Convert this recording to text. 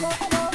Bye.